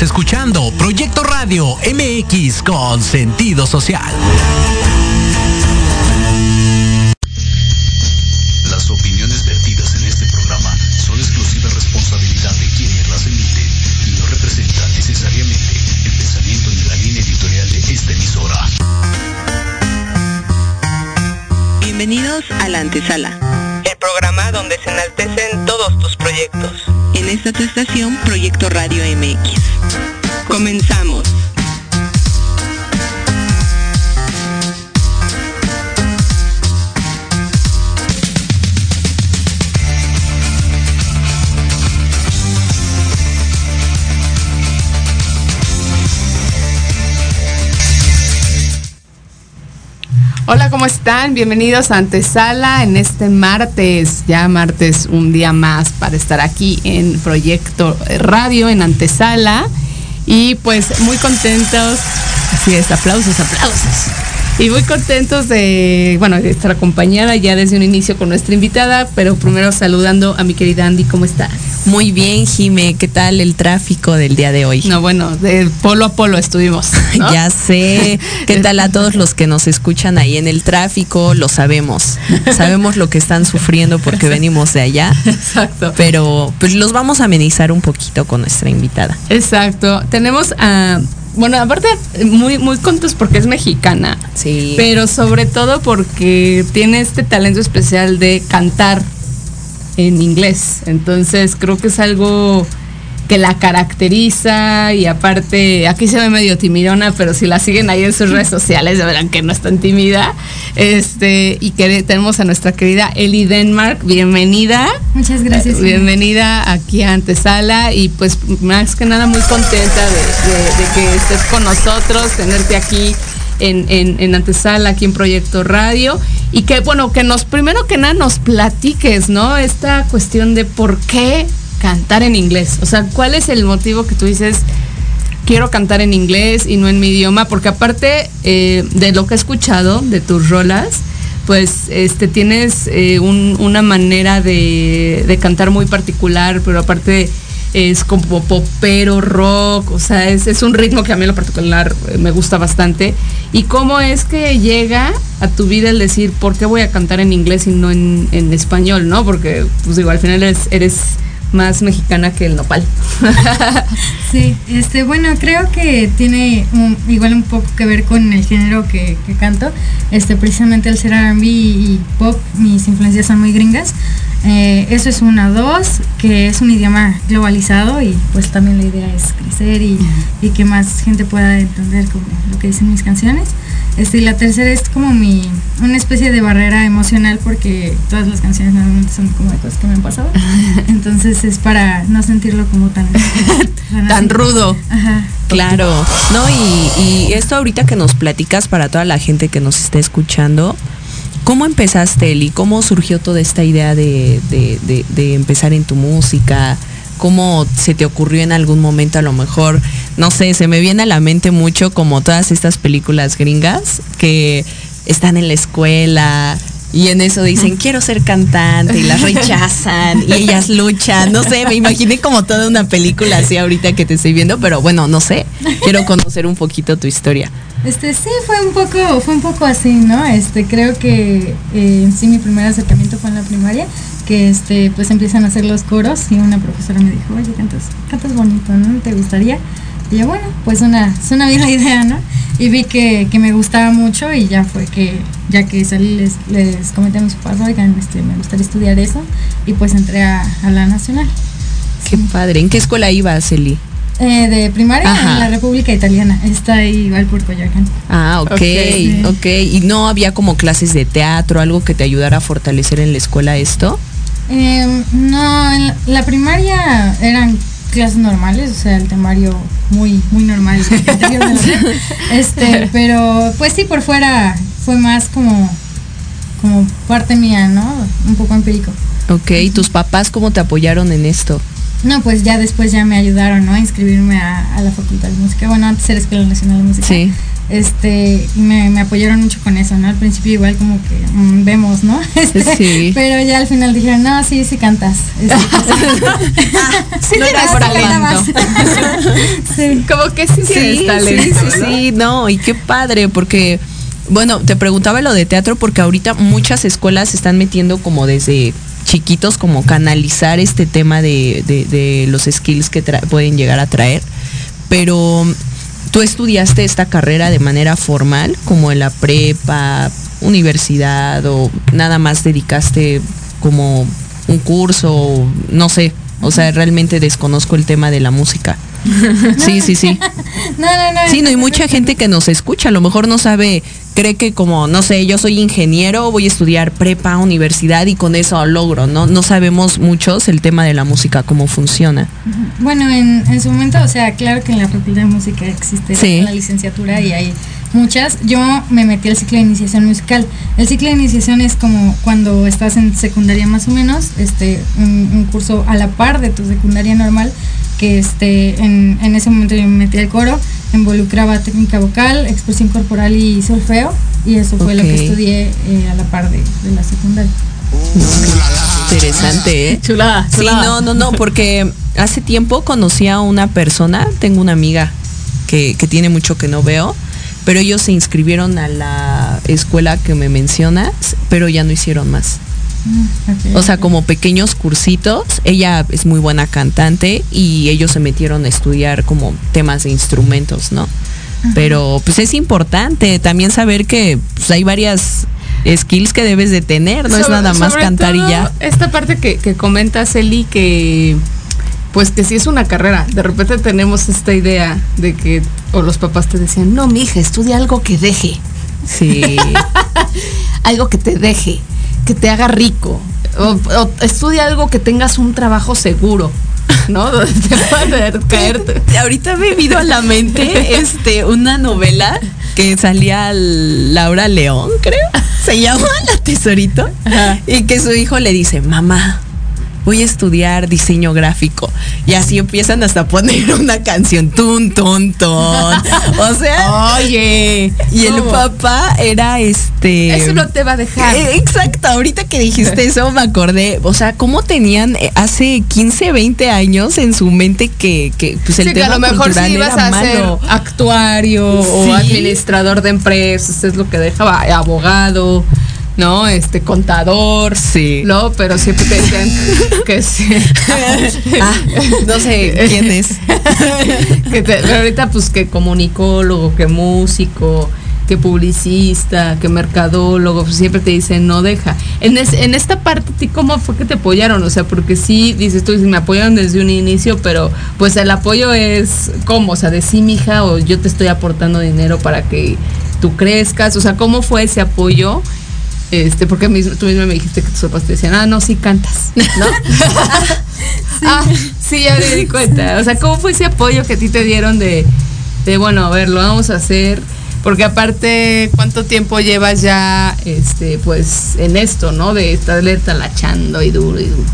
Estás escuchando Proyecto Radio MX con sentido social. Las opiniones vertidas en este programa son exclusiva responsabilidad de quienes las emiten y no representan necesariamente el pensamiento ni la línea editorial de esta emisora. Bienvenidos a la antesala, el programa donde se enaltecen En esta tu estación, Proyecto Radio MX. Comenzamos. Hola, ¿cómo están? Bienvenidos a Antesala en este martes, ya martes un día más para estar aquí en Proyecto Radio en Antesala. Y pues muy contentos, así es, aplausos, aplausos. Y muy contentos de, bueno, de estar acompañada ya desde un inicio con nuestra invitada, pero primero saludando a mi querida Andy, ¿cómo estás? Muy bien, Jime, ¿qué tal el tráfico del día de hoy? No, bueno, de polo a polo estuvimos. ¿no? ya sé. ¿Qué tal a todos los que nos escuchan ahí en el tráfico? Lo sabemos. Sabemos lo que están sufriendo porque venimos de allá. Exacto. Pero pues los vamos a amenizar un poquito con nuestra invitada. Exacto. Tenemos a bueno, aparte muy muy contentos porque es mexicana. Sí. Pero sobre todo porque tiene este talento especial de cantar en inglés. Entonces creo que es algo que la caracteriza y aparte, aquí se ve medio timidona, pero si la siguen ahí en sus redes sociales, ya verán que no es tan tímida. Este, y que tenemos a nuestra querida Eli Denmark, bienvenida. Muchas gracias. Eh, bienvenida aquí a Antesala y pues más que nada muy contenta de, de, de que estés con nosotros, tenerte aquí en, en, en, Antesala, aquí en Proyecto Radio. Y que, bueno, que nos, primero que nada, nos platiques, ¿no? Esta cuestión de por qué cantar en inglés. O sea, ¿cuál es el motivo que tú dices, quiero cantar en inglés y no en mi idioma? Porque aparte eh, de lo que he escuchado de tus rolas, pues este tienes eh, un, una manera de, de, cantar muy particular, pero aparte es como popero, rock, o sea, es, es, un ritmo que a mí en lo particular me gusta bastante. ¿Y cómo es que llega a tu vida el decir, ¿por qué voy a cantar en inglés y no en, en español, no? Porque, pues digo, al final eres, eres más mexicana que el nopal. sí, este, bueno, creo que tiene un, igual un poco que ver con el género que, que canto. Este, precisamente el ser R&B y pop, mis influencias son muy gringas. Eh, eso es una, dos, que es un idioma globalizado y pues también la idea es crecer y, y que más gente pueda entender como lo que dicen mis canciones. Este, y la tercera es como mi, una especie de barrera emocional porque todas las canciones normalmente son como de cosas que me han pasado. Entonces es para no sentirlo como tan... tan rudo. Ajá. Claro. No, y, y esto ahorita que nos platicas para toda la gente que nos esté escuchando, ¿Cómo empezaste, Eli? ¿Cómo surgió toda esta idea de, de, de, de, empezar en tu música? ¿Cómo se te ocurrió en algún momento a lo mejor? No sé, se me viene a la mente mucho como todas estas películas gringas que están en la escuela, y en eso dicen, quiero ser cantante, y las rechazan, y ellas luchan. No sé, me imaginé como toda una película así ahorita que te estoy viendo, pero bueno, no sé. Quiero conocer un poquito tu historia. Este, sí, fue un poco, fue un poco así, ¿no? Este, creo que eh, sí mi primer acercamiento fue en la primaria, que este, pues empiezan a hacer los coros y una profesora me dijo, oye, cantas, cantas bonito, ¿no? ¿Te gustaría? Y yo, bueno, pues una, suena bien la idea, ¿no? Y vi que, que, me gustaba mucho y ya fue que, ya que salí, les, les comenté a mis papás, oigan, este, me gustaría estudiar eso. Y pues entré a, a la nacional. Qué sí. padre. ¿En qué escuela ibas, Eli? Eh, de primaria Ajá. en la República Italiana. Está ahí igual por Coyoacán. Ah, ok, okay. ok. ¿Y no había como clases de teatro, algo que te ayudara a fortalecer en la escuela esto? Eh, no, en la, la primaria eran clases normales, o sea, el temario muy, muy normal. este, pero pues sí, por fuera fue más como, como parte mía, ¿no? Un poco empírico. Ok, ¿y tus papás cómo te apoyaron en esto? No, pues ya después ya me ayudaron, ¿no? A inscribirme a, a la Facultad de Música. Bueno, antes era Escuela Nacional de Música. Sí. Este, y me, me apoyaron mucho con eso, ¿no? Al principio igual como que mm, vemos, ¿no? Este, Sí. Pero ya al final dijeron, no, sí, sí cantas. Este, Sí No tienes era por talento. sí. Como que sí tienes Sí, talento. sí, sí, ¿no? sí, no, y qué padre, porque, bueno, te preguntaba lo de teatro porque ahorita muchas escuelas se están metiendo como desde chiquitos, como canalizar este tema de, de- de los skills que pueden llegar a traer, pero tú estudiaste esta carrera de manera formal, como en la prepa, universidad, o nada más dedicaste como un curso, no sé, o sea, realmente desconozco el tema de la música. Sí, sí, sí. No, no, no. Sí, no, hay mucha gente que nos escucha, a lo mejor no sabe, cree que como, no sé, yo soy ingeniero, voy a estudiar prepa, universidad y con eso logro, ¿no? No sabemos muchos el tema de la música, cómo funciona. Bueno, en, en su momento, o sea, claro que en la Facultad de Música existe Sí. la licenciatura y hay muchas. Yo me metí al ciclo de iniciación musical. El ciclo de iniciación es como cuando estás en secundaria más o menos, este, un, un curso a la par de tu secundaria normal, que este, en, en ese momento yo me metí al coro, involucraba técnica vocal, expresión corporal y solfeo, y eso fue lo que estudié eh, a la par de, de la secundaria. Interesante, ¿eh? Chulada, Sí, no, no, no, porque hace tiempo conocí a una persona, tengo una amiga que, que tiene mucho que no veo, pero ellos se inscribieron a la escuela que me mencionas, pero ya no hicieron más. Ok. O sea, como pequeños cursitos. Ella es muy buena cantante y ellos se metieron a estudiar como temas de instrumentos, ¿no? Pero pues es importante también saber que pues, hay varias skills que debes de tener, no es nada más cantar y ya. Esta parte que, que comentas, Eli, que pues que sí es una carrera. De repente tenemos esta idea de que, o los papás te decían, no, mija, estudia algo que deje, Sí. algo que te deje, que te haga rico. O, o estudia algo que tengas un trabajo seguro, ¿no? Te pueda caer. Ahorita me vino a la mente este una novela que salía Laura León, creo. Se llama La Tesorito. Y que su hijo le dice, mamá, voy a estudiar diseño gráfico. Y así empiezan hasta a poner una canción, tun, tun, tun. O sea, Oye, y el papá era este... Eso no te va a dejar. Eh, Exacto, ahorita que dijiste eso me acordé, o sea, cómo tenían eh, hace 15, 20 años en su mente que, que pues el Sí, que tema a lo mejor si ibas ser malo. actuario Sí. o administrador de empresas, es lo que dejaba, abogado, ¿no? Este contador. Sí. No, pero siempre te decían que sí. Ah, no sé quién es. que te- pero ahorita pues que comunicólogo, que músico, que publicista, que mercadólogo, pues siempre te dicen no deja. En, es- en esta parte, ¿a ti ¿cómo fue que te apoyaron? O sea, porque sí, dices tú, dices, me apoyaron desde un inicio, pero pues el apoyo es ¿cómo? O sea, de sí, mija, o yo te estoy aportando dinero para que tú crezcas. O sea, ¿cómo fue ese apoyo? Este, porque mismo, tú misma me dijiste que tus papás te decían, ah, no, sí cantas, ¿no? Ah, sí, ya me di cuenta. O sea, ¿cómo fue ese apoyo que a ti te dieron de, de bueno, a ver, lo vamos a hacer? Porque aparte, ¿cuánto tiempo llevas ya, este, pues, en esto, ¿no? De estarle talachando y duro y duro.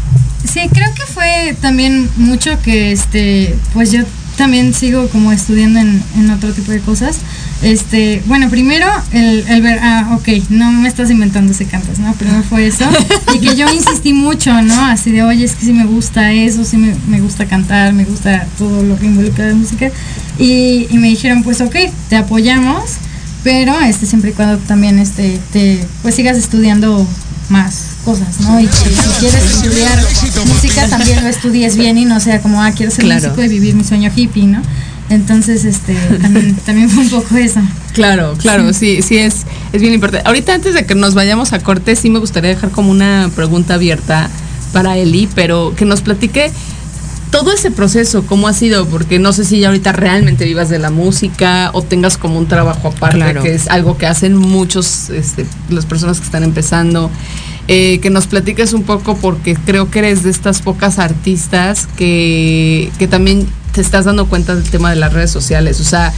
Sí, creo que fue también mucho que este, pues yo también sigo como estudiando en, en otro tipo de cosas. Este, bueno, primero el, el ver, ah, ok, no me estás inventando si cantas, ¿no? Primero fue eso. Y que yo insistí mucho, ¿no? Así de, oye, es que sí me gusta eso, sí me, me gusta cantar, me gusta todo lo que involucra de música. Y, y me dijeron, pues ok, te apoyamos, pero este siempre y cuando también este, te, pues sigas estudiando más cosas, ¿no? Y que si quieres estudiar música también lo estudies bien y no sea como, ah, quiero ser Claro. músico y vivir mi sueño hippie, ¿no? Entonces, este, también, también fue un poco eso. Claro, claro, sí, sí es, es bien importante. Ahorita antes de que nos vayamos a corte, sí me gustaría dejar como una pregunta abierta para Eli, pero que nos platique todo ese proceso, cómo ha sido, porque no sé si ya ahorita realmente vivas de la música o tengas como un trabajo aparte, Claro. que es algo que hacen muchos, este, las personas que están empezando. Eh, que nos platiques un poco porque creo que eres de estas pocas artistas que, que también te estás dando cuenta del tema de las redes sociales. O sea,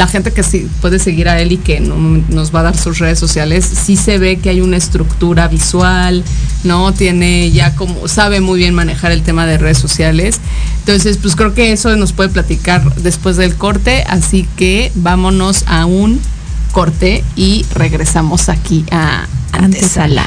la gente que sí puede seguir a él y que no- nos va a dar sus redes sociales, sí se ve que hay una estructura visual, ¿no? Tiene ya como, sabe muy bien manejar el tema de redes sociales. Entonces, pues creo que eso nos puede platicar después del corte, así que vámonos a un corte y regresamos aquí a Antesala.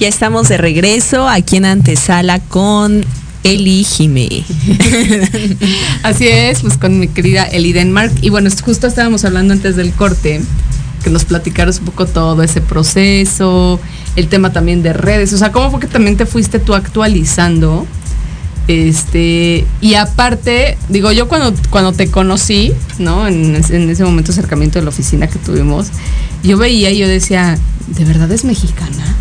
Ya estamos de regreso aquí en Antesala con Eli Jime. Así es, pues con mi querida Eli Denmark. Y bueno, justo estábamos hablando antes del corte, que nos platicaros un poco todo ese proceso, el tema también de redes. O sea, ¿cómo fue que también te fuiste tú actualizando? Este, y aparte, digo, yo cuando, cuando te conocí, ¿no? En, en ese momento acercamiento de la oficina que tuvimos, yo veía y yo decía, ¿de verdad es mexicana?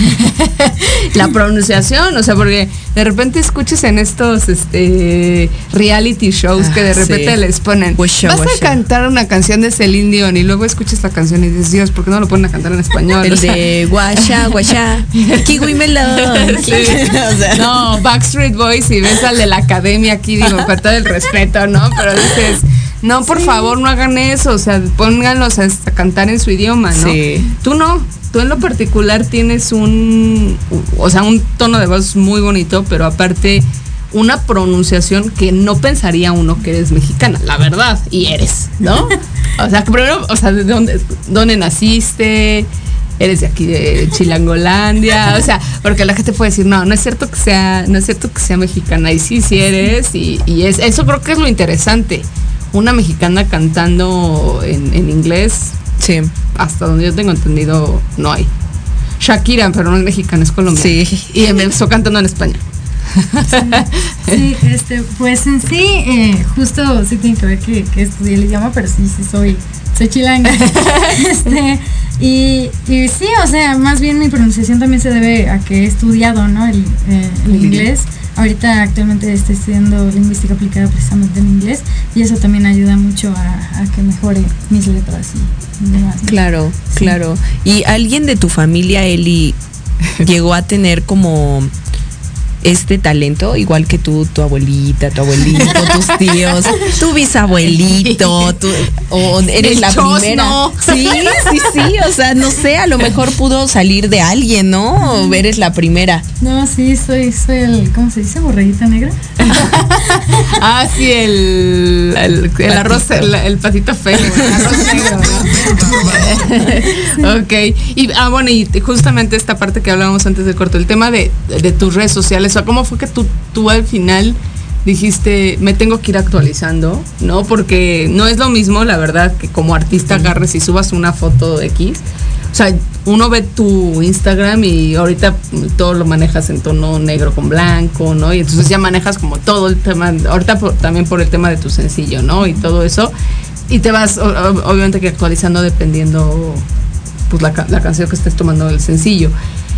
la pronunciación, o sea, porque de repente escuches en estos este reality shows que de Ah, repente sí. les ponen, Wesha, vas a wesha. cantar una canción de Celine Dion y luego escuchas la canción y dices, Dios, ¿por qué no lo ponen a cantar en español? El O sea, de guasha, guasha, kiwi melón. Sí. O sea, No, Backstreet Boys y ves al de la academia aquí, digo, con todo el respeto, ¿no? Pero dices, no, por favor, no hagan eso, o sea, pónganlos a, a cantar en su idioma, ¿no? Sí. Tú no, tú en lo particular tienes un, o sea, un tono de voz muy bonito, pero aparte una pronunciación que no pensaría uno que eres mexicana, la verdad, y eres, ¿no? O sea, primero, o sea, ¿de dónde, dónde naciste? Eres de aquí de Chilangolandia, o sea, porque la gente puede decir, no, no es cierto que sea, no es cierto que sea mexicana, y sí, sí eres, y, y es, eso creo que es lo interesante. Una mexicana cantando en, en inglés, sí. hasta donde yo tengo entendido, no hay. Shakira, pero no es mexicana, es colombiana. Sí. Y empezó cantando en español. Sí, este, pues en sí, eh, justo sí tiene que ver que, que estudié el idioma, pero sí, sí soy, soy chilanga. este, y, y sí, o sea, más bien mi pronunciación también se debe a que he estudiado, ¿no? El, eh, el El inglés. Ahorita actualmente estoy estudiando lingüística aplicada precisamente en inglés y eso también ayuda mucho a, a que mejore mis letras y demás. ¿no? Claro, claro. ¿Y alguien de tu familia, Eli, llegó a tener como este talento, igual que tú, tu abuelita, tu abuelito, tus tíos, tu bisabuelito, tu, o eres El la chos, primera. no. Sí, sí, sí, o sea, no sé, a lo mejor pudo salir de alguien, ¿no? O eres la primera. No, sí, soy, soy el, ¿cómo se dice? Borreguita negra. Ah, sí, el, el, el arroz, el, el patito feo, el arroz negro, ¿no? ok. Y, ah, bueno, y justamente esta parte que hablábamos antes del corto, el tema de, de tus redes sociales, o sea, ¿cómo fue que tú, tú al final dijiste, me tengo que ir actualizando, ¿no? Porque no es lo mismo, la verdad, que como artista agarres y subas una foto X. O sea, uno ve tu Instagram y ahorita todo lo manejas en tono negro con blanco, ¿no? Y entonces ya manejas como todo el tema, ahorita por- también por el tema de tu sencillo, ¿no? Y todo eso. Y te vas, obviamente que actualizando dependiendo, pues la, la canción que estés tomando del sencillo.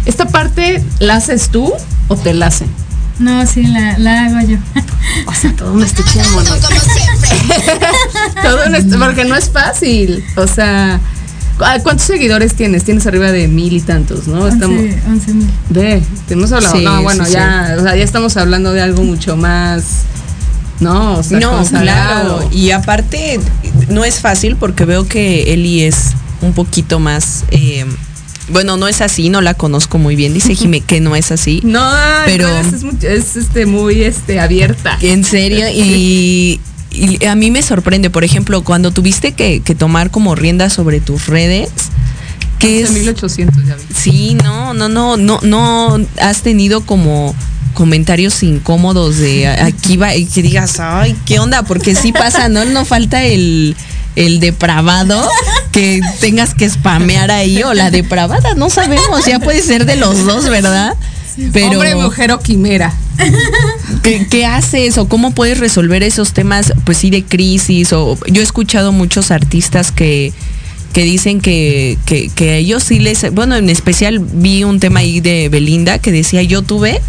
¿Esta parte la haces tú o te la hacen? No, sí, la, la hago yo. O sea, todo un estuche de mono. todo un estu- porque no es fácil. O sea, ¿cu- ¿cuántos seguidores tienes? Tienes arriba de mil y tantos, ¿no? Estamos. 11 11 mil. Ve, te hemos hablado. Sí, no, bueno, sí, ya, o sea, ya estamos hablando de algo mucho más. No, o sea, No, claro. Y aparte, no es fácil porque veo que Eli es un poquito más. eh, bueno, no es así, no la conozco muy bien. Dice Jime que no es así. No, Pero- es, es, este muy este abierta. En serio, y, y a mí me sorprende, por ejemplo, cuando tuviste que, que tomar como rienda sobre tus redes, que es... 1800 ya vi. Sí, no, no, no, no, no has tenido como comentarios incómodos de aquí va y que digas, ay, ¿qué onda? Porque sí pasa, ¿no? No falta el, el depravado que tengas que spamear ahí o la depravada, no sabemos, ya puede ser de los dos, ¿verdad? Pero Hombre, mujer o quimera. ¿qué, qué haces o cómo puedes resolver esos temas, pues sí, de crisis? O yo he escuchado muchos artistas que que dicen que, que, que ellos sí les, bueno, en especial vi un tema ahí de Belinda que decía yo tuve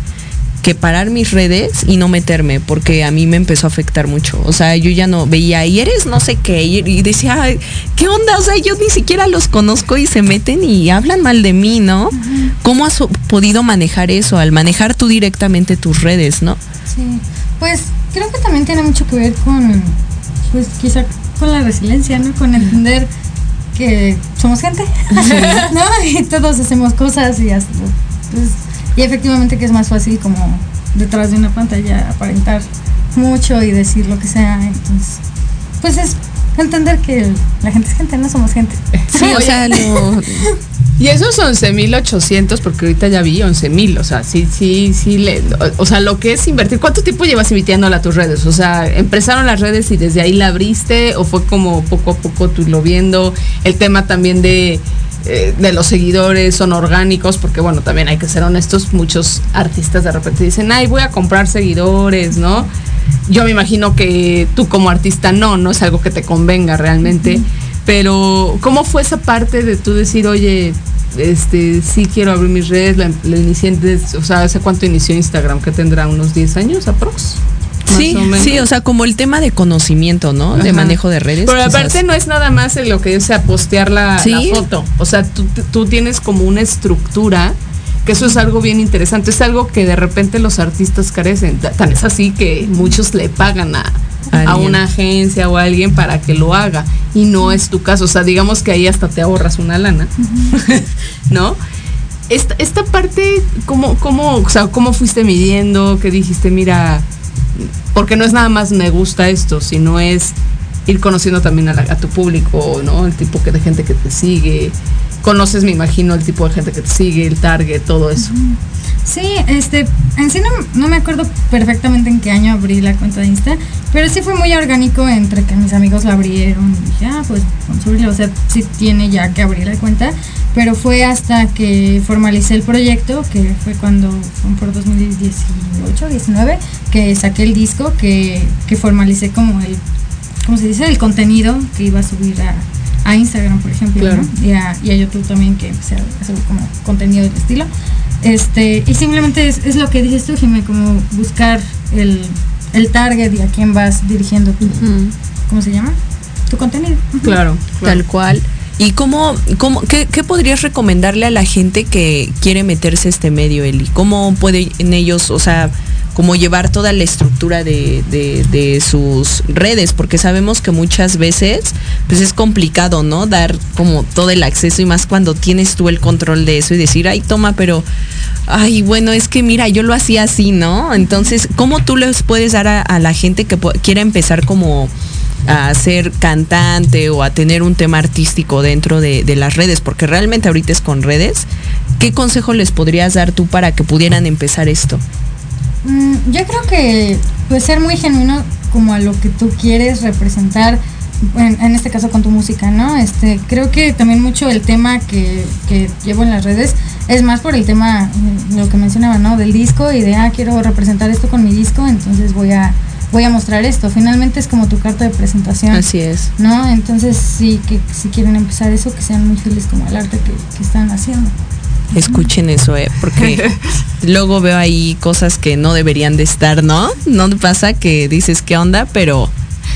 que parar mis redes y no meterme porque a mí me empezó a afectar mucho. O sea, yo ya no veía, y eres no sé qué, y, y decía, "Ay, ¿qué onda? O sea, yo ni siquiera los conozco y se meten y hablan mal de mí, ¿no? ¿Cómo has podido manejar eso al manejar tú directamente tus redes, no? Sí. Pues creo que también tiene mucho que ver con, pues quizá con la resiliencia, ¿no? Con entender que somos gente, ¿no? Y todos hacemos cosas y hasta, pues, y efectivamente que es más fácil como detrás de una pantalla aparentar mucho y decir lo que sea, entonces, pues es entender que la gente es gente, no somos gente. Sí, o sea, lo- Y esos 11.800, porque ahorita ya vi 11.000, o sea, sí, sí, sí, le, o, sea, lo que es invertir, ¿cuánto tiempo llevas invirtiendo a tus redes? O sea, ¿empezaron las redes y desde ahí la abriste o fue como poco a poco tú lo viendo? El tema también de, eh, de los seguidores son orgánicos, porque bueno, también hay que ser honestos, muchos artistas de repente dicen, ay, voy a comprar seguidores, ¿no? Yo me imagino que tú como artista no, no es algo que te convenga realmente. Pero, ¿cómo fue esa parte de tú decir, oye, este, sí quiero abrir mis redes, la, la inicié o sea, ¿hace cuánto inició Instagram? ¿Que tendrá unos 10 años aprox? Sí, o sí, o sea, como el tema de conocimiento, ¿no? De manejo de redes. Pero quizás. aparte no es nada más en lo que es a postear la, Sí. la foto. O sea, tú, tú tienes como una estructura, que eso es algo bien interesante. Es algo que de repente los artistas carecen. Ta- Tan es así que muchos le pagan a, a una agencia o a alguien para que lo haga. Y no es tu caso. O sea, digamos que ahí hasta te ahorras una lana. ¿No? Esta, esta parte, ¿cómo, cómo, o sea, ¿cómo fuiste midiendo? ¿Qué dijiste? Mira, porque no es nada más me gusta esto, sino es ir conociendo también a, la- tu público, ¿no? El tipo que, de gente que te sigue. Conoces, me imagino, el tipo de gente que te sigue, el target, todo eso. Sí, este, en sí no, no me acuerdo perfectamente en qué año abrí la cuenta de Insta, pero sí fue muy orgánico entre que mis amigos la abrieron y dije, ah, pues vamos a abrirla, o sea, sí tiene ya que abrir la cuenta, pero fue hasta que formalicé el proyecto, que fue cuando, fue por 2018, 19, que saqué el disco, que, que formalicé como el, ¿cómo se dice? El contenido que iba a subir a, a Instagram, por ejemplo, Claro. ¿no? y, a, y a YouTube también, que empecé a hacer como contenido del estilo. Este, y simplemente es, es lo que dices tú, Jimé, como buscar el, el target y a quién vas dirigiendo tu, ¿cómo se llama? Tu contenido. Claro, Tal cual. ¿Y cómo, cómo qué, podrías recomendarle a la gente que quiere meterse a este medio, Eli? ¿Cómo pueden ellos, o sea, como llevar toda la estructura de, sus redes? Porque sabemos que muchas veces pues es complicado, ¿no? Dar como todo el acceso y más cuando tienes tú el control de eso y decir, ay, toma, pero, ay, bueno, es que mira, yo lo hacía así, ¿no? Entonces, ¿cómo tú les puedes dar a la gente que quiera empezar como a ser cantante o a tener un tema artístico dentro de, las redes, porque realmente ahorita es con redes, ¿qué consejo les podrías dar tú para que pudieran empezar esto? Mm, yo creo que pues ser muy genuino como a lo que tú quieres representar, en, este caso con tu música, ¿no? Este, creo que también mucho el tema que, llevo en las redes es más por el tema, lo que mencionaba, ¿no? Del disco y de, ah, quiero representar esto con mi disco, entonces voy a voy a mostrar esto. Finalmente es como tu carta de presentación. Así es. ¿No? Entonces sí, que si quieren empezar eso, que sean muy felices como el arte que, que están haciendo. Escuchen eso, eh, porque luego veo ahí cosas que no deberían de estar, ¿no? No pasa que dices qué onda, pero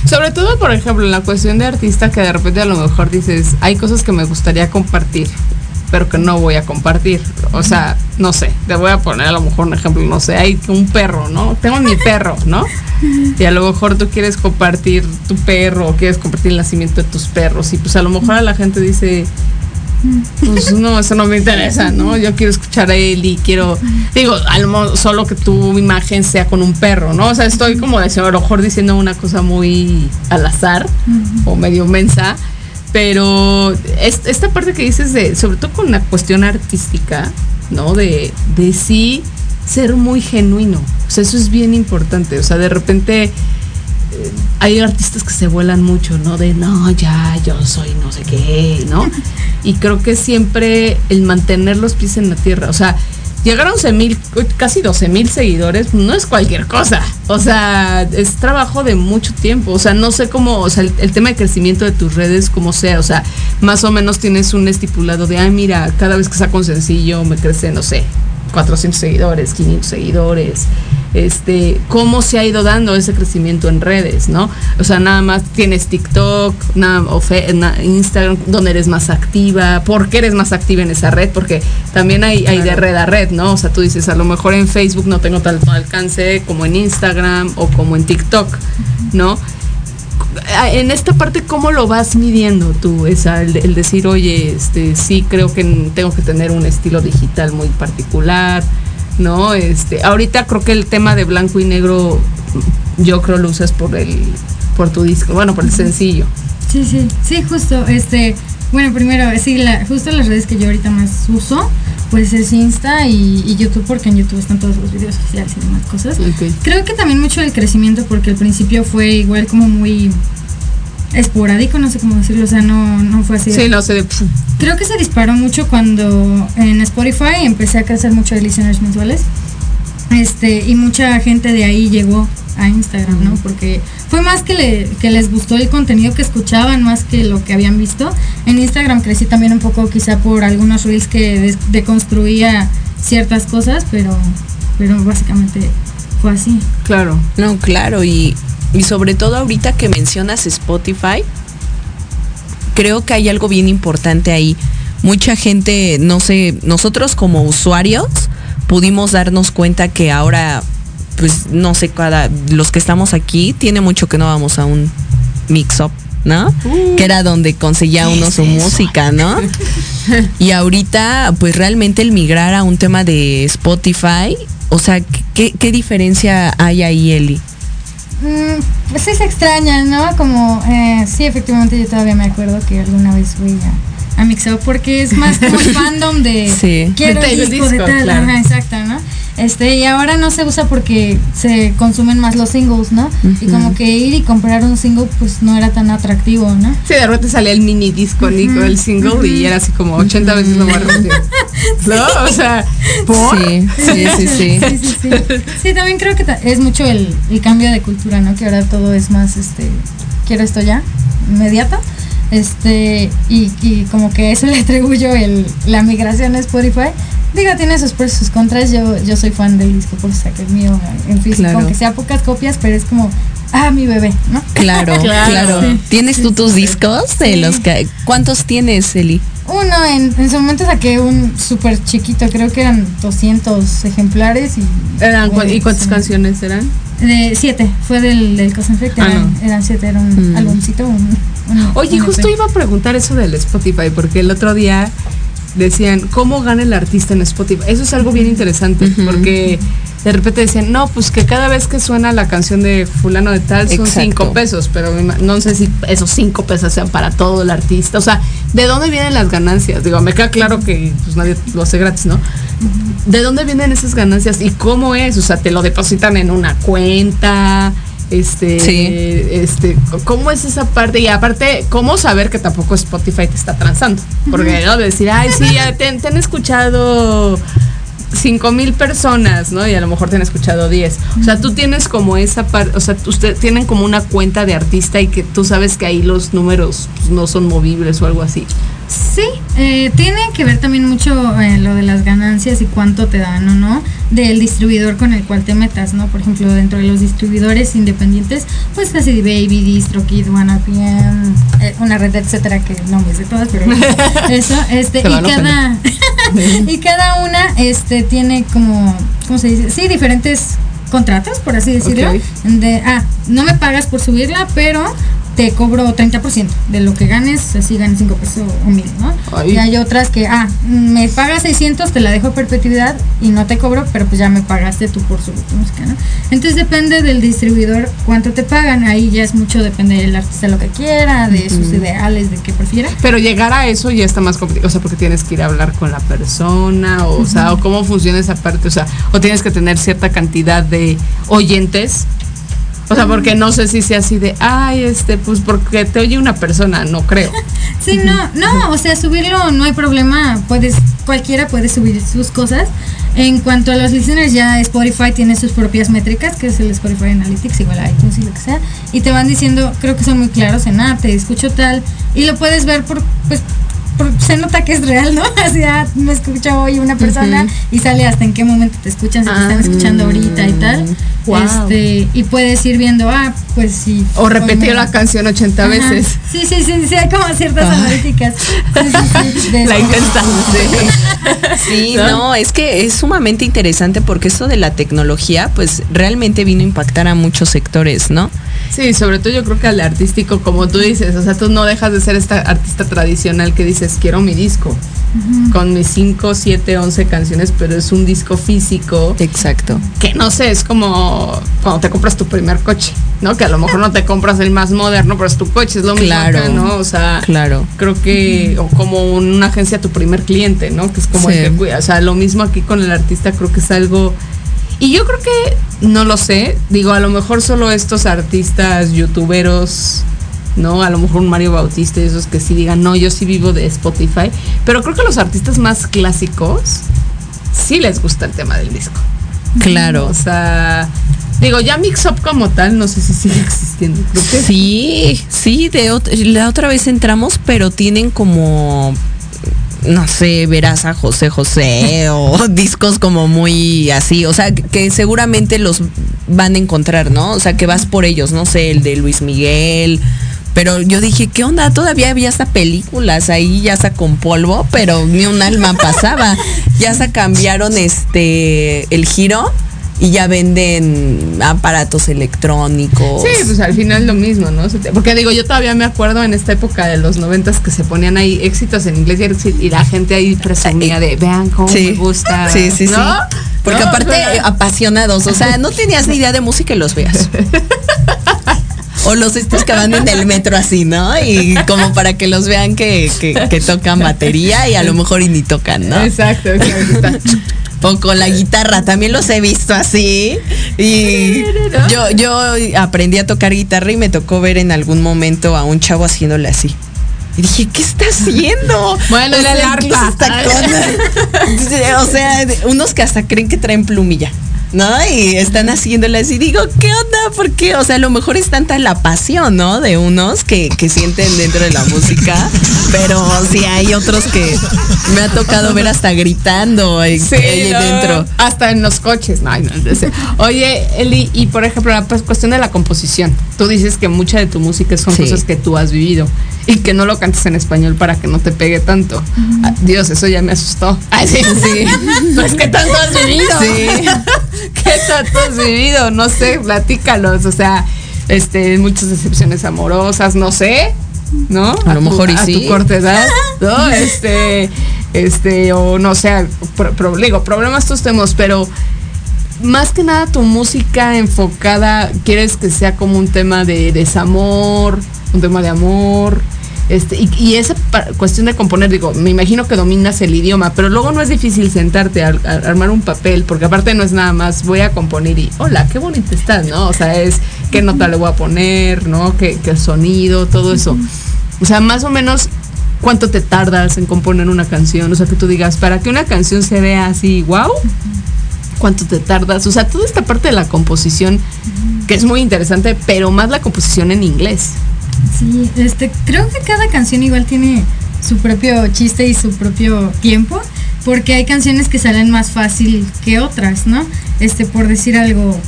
sobre todo, por ejemplo, en la cuestión de artista que de repente a lo mejor dices, hay cosas que me gustaría compartir, pero que no voy a compartir. O sea, no sé, te voy a poner a lo mejor un ejemplo, no sé, hay un perro, ¿no? Tengo mi perro, ¿no? Y a lo mejor tú quieres compartir tu perro o quieres compartir el nacimiento de tus perros y pues a lo mejor a la gente dice, pues no, eso no me interesa, ¿no? Yo quiero escuchar a él y quiero, digo, a lo solo que tu imagen sea con un perro, ¿no? O sea, estoy como de a lo mejor diciendo una cosa muy al azar o medio mensa, pero es, esta parte que dices de, sobre todo con la cuestión artística, ¿no? De, de sí ser muy genuino, o sea, eso es bien importante, o sea, de repente hay artistas que se vuelan mucho, ¿no? De no, ya, yo soy no sé qué, ¿no? Y creo que siempre el mantener los pies en la tierra, o sea, llegar a 11 mil, casi 12 mil seguidores, no es cualquier cosa. O sea, es trabajo de mucho tiempo. O sea, no sé cómo, o sea, el, el tema de crecimiento de tus redes, como sea. O sea, más o menos tienes un estipulado de, ah, mira, cada vez que saco un sencillo me crece, no sé, 400 seguidores, 500 seguidores este, cómo se ha ido dando ese crecimiento en redes, ¿no? O sea, nada más tienes TikTok, nada, o fe, na, Instagram, donde eres más activa, ¿por qué eres más activa en esa red? Porque también hay, hay de red a red, ¿no? O sea, tú dices, a lo mejor en Facebook no tengo tanto alcance como en Instagram o como en TikTok, ¿no? En esta parte cómo lo vas midiendo tú esa el, el, decir oye este sí creo que tengo que tener un estilo digital muy particular no este ahorita creo que el tema de blanco y negro yo creo lo usas por el por tu disco bueno por el sencillo. Sí sí. Sí justo este bueno primero sí la, justo las redes que yo ahorita más uso pues es Insta y, y, YouTube porque en YouTube están todos los videos oficiales y demás cosas. Okay. Creo que también mucho el crecimiento porque al principio fue igual como muy esporádico, no sé cómo decirlo, o sea, no, no fue así. Sí, no sé. Creo que se disparó mucho cuando en Spotify empecé a crecer mucho de listeners mensuales. Este, y mucha gente de ahí llegó a Instagram, ¿no? Porque fue más que, le, que les gustó el contenido que escuchaban, más que lo que habían visto. En Instagram crecí también un poco quizá por algunos reels que deconstruía ciertas cosas, pero, pero básicamente fue así. Claro. No, claro, y, y sobre todo ahorita que mencionas Spotify, creo que hay algo bien importante ahí. Mucha gente, no sé, nosotros como usuarios pudimos darnos cuenta que ahora pues no sé, cada, los que estamos aquí, tiene mucho que no vamos a un mix-up, ¿no? Uh, que era donde conseguía uno su eso? música, ¿no? y ahorita, pues realmente el migrar a un tema de Spotify, o sea, ¿qué, qué diferencia hay ahí, Eli? Mm, pues sí se extraña, ¿no? Como, eh, sí, efectivamente yo todavía me acuerdo que alguna vez fui a, a Mixup porque es más como el fandom de sí. quiero de el disco, disco, de tal, claro. ajá, exacto, ¿no? Este, y ahora no se usa porque se consumen más los singles, ¿no? Uh -huh. Y como que ir y comprar un single pues no era tan atractivo, ¿no? Sí, de repente salía el mini disco uh -huh. el single uh -huh. y era así como 80 veces lo más rápido. ¿No? O sea, ¿por? Sí, sí, sí, sí. sí, sí, sí. sí también creo que es mucho el, el, cambio de cultura, ¿no? Que ahora todo es más, este, quiero esto ya, inmediato. Este, y, y como que eso le atribuyo el, la migración a Spotify. Digo, tiene sus pros y sus contras. Yo, yo soy fan del disco, por sacar el mío en físico, claro. aunque sea pocas copias, pero es como ah, mi bebé, ¿no? Claro, Claro. claro. Sí, ¿Tienes tú sí, tus sí. discos de Sí. los que cuántos tienes, Eli? Uno, en, en su momento saqué un súper chiquito, creo que eran 200 ejemplares y... Eran, ¿Y cuántas sí. canciones eran? De siete, fue del, del Effect, Ah, eran, no. eran siete, era un Mm. un- un- Oye, un justo iba a preguntar eso del Spotify, porque el otro día decían, ¿cómo gana el artista en Spotify? Eso es algo bien interesante, porque de repente decían, no, pues que cada vez que suena la canción de fulano de tal son Exacto. cinco pesos, pero no sé si esos cinco pesos sean para todo el artista. O sea, ¿de dónde vienen las ganancias? Digo, me queda claro que pues, nadie lo hace gratis, ¿no? ¿De dónde vienen esas ganancias y cómo es? O sea, te lo depositan en una cuenta, este, Sí. este, ¿cómo es esa parte? Y aparte, ¿cómo saber que tampoco Spotify te está transando? Porque no de decir, ay, sí, ya te, te han escuchado cinco mil personas, ¿no? Y a lo mejor te han escuchado 10. O sea, tú tienes como esa parte, o sea, ustedes tienen como una cuenta de artista y que tú sabes que ahí los números pues, no son movibles o algo así. Sí, eh, tiene que ver también mucho eh, lo de las ganancias y cuánto te dan o no del distribuidor con el cual te metas, ¿no? Por ejemplo, dentro de los distribuidores independientes, pues CD Baby, DistroKid, OneRPM, eh, una red, etcétera, que no me sé todas, pero eso, este, y cada, y cada una, este, tiene como, ¿cómo se dice? Sí, diferentes contratos, por así decirlo. De, ah, no me pagas por subirla, pero te cobro 30% de lo que ganes, así ganes 5 pesos o 1000, ¿no? Y hay otras que, ah, me pagas 600, te la dejo a perpetuidad y no te cobro, pero pues ya me pagaste tú por tu música, ¿no? Entonces depende del distribuidor cuánto te pagan, ahí ya es mucho, depende del artista lo que quiera, de sus ideales, de qué prefiera. Pero llegar a eso ya está más complicado, o sea, porque tienes que ir a hablar con la persona, o, o sea, o cómo funciona esa parte, o sea, o tienes que tener cierta cantidad de oyentes. O sea, porque no sé si sea así de, ay, este, pues porque te oye una persona, no creo. Sí, no, no, o sea, subirlo no hay problema, puedes, cualquiera puede subir sus cosas. En cuanto a los listeners, ya Spotify tiene sus propias métricas, que es el Spotify Analytics, igual a iTunes y lo que sea, y te van diciendo, creo que son muy claros en, ah, te escucho tal, y lo puedes ver por, pues, se nota que es real, ¿no? Así, ah, me escucha hoy una persona y sale hasta en qué momento te escuchan, si te están Ah. escuchando ahorita y tal. Wow. Este, y puedes ir viendo, ah, pues sí. O repetir la canción 80 Ajá. veces. Sí, sí, sí, sí, hay como ciertas analíticas. Sí, sí, sí, de- La intensa. Sí, ¿No? no, es que es sumamente interesante porque esto de la tecnología, pues realmente vino a impactar a muchos sectores, ¿no? Sí, sobre todo yo creo que al artístico, como tú dices, o sea, tú no dejas de ser esta artista tradicional que dices, quiero mi disco, con mis 5, 7, 11 canciones, pero es un disco físico Exacto. que no sé, es como cuando te compras tu primer coche, ¿no? Que a lo mejor no te compras el más moderno, pero es tu coche, es lo mismo Claro. acá, ¿no? O sea, Claro. creo que, o como una agencia tu primer cliente, ¿no? Que es como Sí. el que cuida, o sea, lo mismo aquí con el artista, creo que es algo... Y yo creo que, no lo sé, digo, a lo mejor solo estos artistas youtuberos, ¿no? A lo mejor un Mario Bautista y esos que sí digan, no, yo sí vivo de Spotify, pero creo que los artistas más clásicos sí les gusta el tema del disco. Claro. O sea, digo, ya Mix Up como tal, no sé si sigue existiendo. Creo que Sí, sí, de ot- la otra vez entramos, pero tienen como no sé, verás a José José o discos como muy así, o sea, que seguramente los van a encontrar, ¿no? O sea, que vas por ellos, no sé, el de Luis Miguel. Pero yo dije, ¿qué onda? Todavía había hasta películas ahí, ya hasta con polvo, pero ni un alma pasaba. Ya se cambiaron este el giro y ya venden aparatos electrónicos. Sí, pues al final lo mismo, ¿no? Porque digo, yo todavía me acuerdo en esta época de los noventas que se ponían ahí éxitos en inglés y la gente ahí presumía de, vean cómo Sí. me gusta. Sí, sí, ¿no? sí. Porque ¿No? aparte, apasionados, o sea, no tenías ni idea de música y los veas. O los estos que van en el metro así, ¿no? Y como para que los vean que, que, que tocan batería y a lo mejor y ni tocan, ¿no? Exacto, exacto. O con la guitarra, también los he visto así. Y yo, yo aprendí a tocar guitarra y me tocó ver en algún momento a un chavo haciéndole así. Y dije, ¿qué está haciendo? Bueno, O era el arpa. o sea, unos que hasta creen que traen plumilla. ¿No? Y están haciéndolas y digo, ¿qué onda? ¿Por qué? O sea, a lo mejor es tanta la pasión, ¿no? De unos que, que sienten dentro de la música, pero sí hay otros que me ha tocado ver hasta gritando ahí Sí, ahí no, dentro. Hasta en los coches. No, no, no sé. Oye, Eli, y por ejemplo, la pues, cuestión de la composición. Tú dices que mucha de tu música son Sí. cosas que tú has vivido y que no lo cantes en español para que no te pegue tanto. Ah, Dios, eso ya me asustó. Ay, sí, sí. Pues que tanto has vivido. Sí. ¿Qué tanto has vivido? No sé, platícalos. O sea, este, muchas decepciones amorosas, no sé. ¿No? A lo tu- mejor y a sí. tu corta edad, ¿no? Este, este, o no sé, pro- pro- digo, problemas todos tenemos, pero más que nada tu música enfocada, quieres que sea como un tema de desamor, un tema de amor. Este, y, esa cuestión de componer, digo, me imagino que dominas el idioma, pero luego no es difícil sentarte a, a armar un papel, porque aparte no es nada más voy a componer y hola, qué bonita estás, ¿no? O sea, es qué nota le voy a poner, ¿no? Qué, qué sonido, todo eso. O sea, más o menos cuánto te tardas en componer una canción, o sea, que tú digas, para que una canción se vea así, wow, cuánto te tardas, o sea, toda esta parte de la composición que es muy interesante, pero más la composición en inglés. Sí, este, creo que cada canción igual tiene su propio chiste y su propio tiempo, porque hay canciones que salen más fácil que otras, ¿no? Este, por decir algo,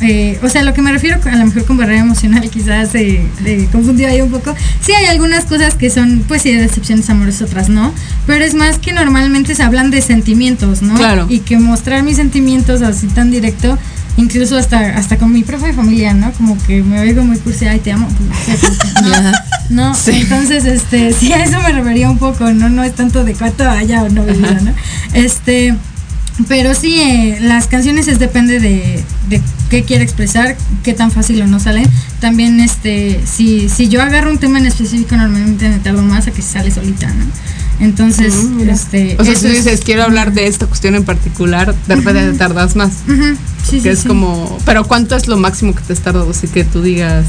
eh, o sea, lo que me refiero a lo mejor con barrera emocional quizás se eh, confundió ahí un poco. Sí hay algunas cosas que son, pues sí, de decepciones amorosas, otras no, pero es más que normalmente se hablan de sentimientos, ¿no? Claro. Y que mostrar mis sentimientos así tan directo, incluso hasta hasta con mi propia familia, ¿no? Como que me oigo muy cursi, ay, te amo. pues, ¿no? No, Sí. entonces, este, sí, a eso me refería un poco, no, no es tanto de cuánto haya o no ¿no? Este, pero sí, eh, las canciones es depende de, de qué quiere expresar, qué tan fácil o no salen. También, este, si, si yo agarro un tema en específico, normalmente me tardo más a que sale solita, ¿no? Entonces, mira. este. O sea, eso tú es- dices, quiero hablar de esta cuestión en particular, de repente te tardas más. Sí, sí, que es sí. como, pero ¿cuánto es lo máximo que te has tardado? Así que tú digas,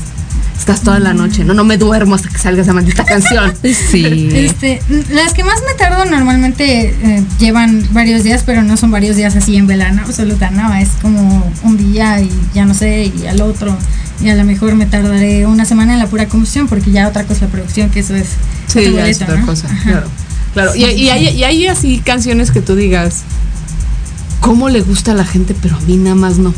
estás toda la noche, no, no me duermo hasta que salga esa maldita canción. Sí. Este, las que más me tardo normalmente eh, llevan varios días, pero no son varios días así en velana absoluta, no, es como un día y ya no sé, y al otro, y a lo mejor me tardaré una semana en la pura composición, porque ya otra cosa es la producción, que eso es Sí, es otra ¿no? cosa, Ajá. claro. Claro, y, y hay, y hay así canciones que tú digas, ¿cómo le gusta a la gente, pero a mí nada más no?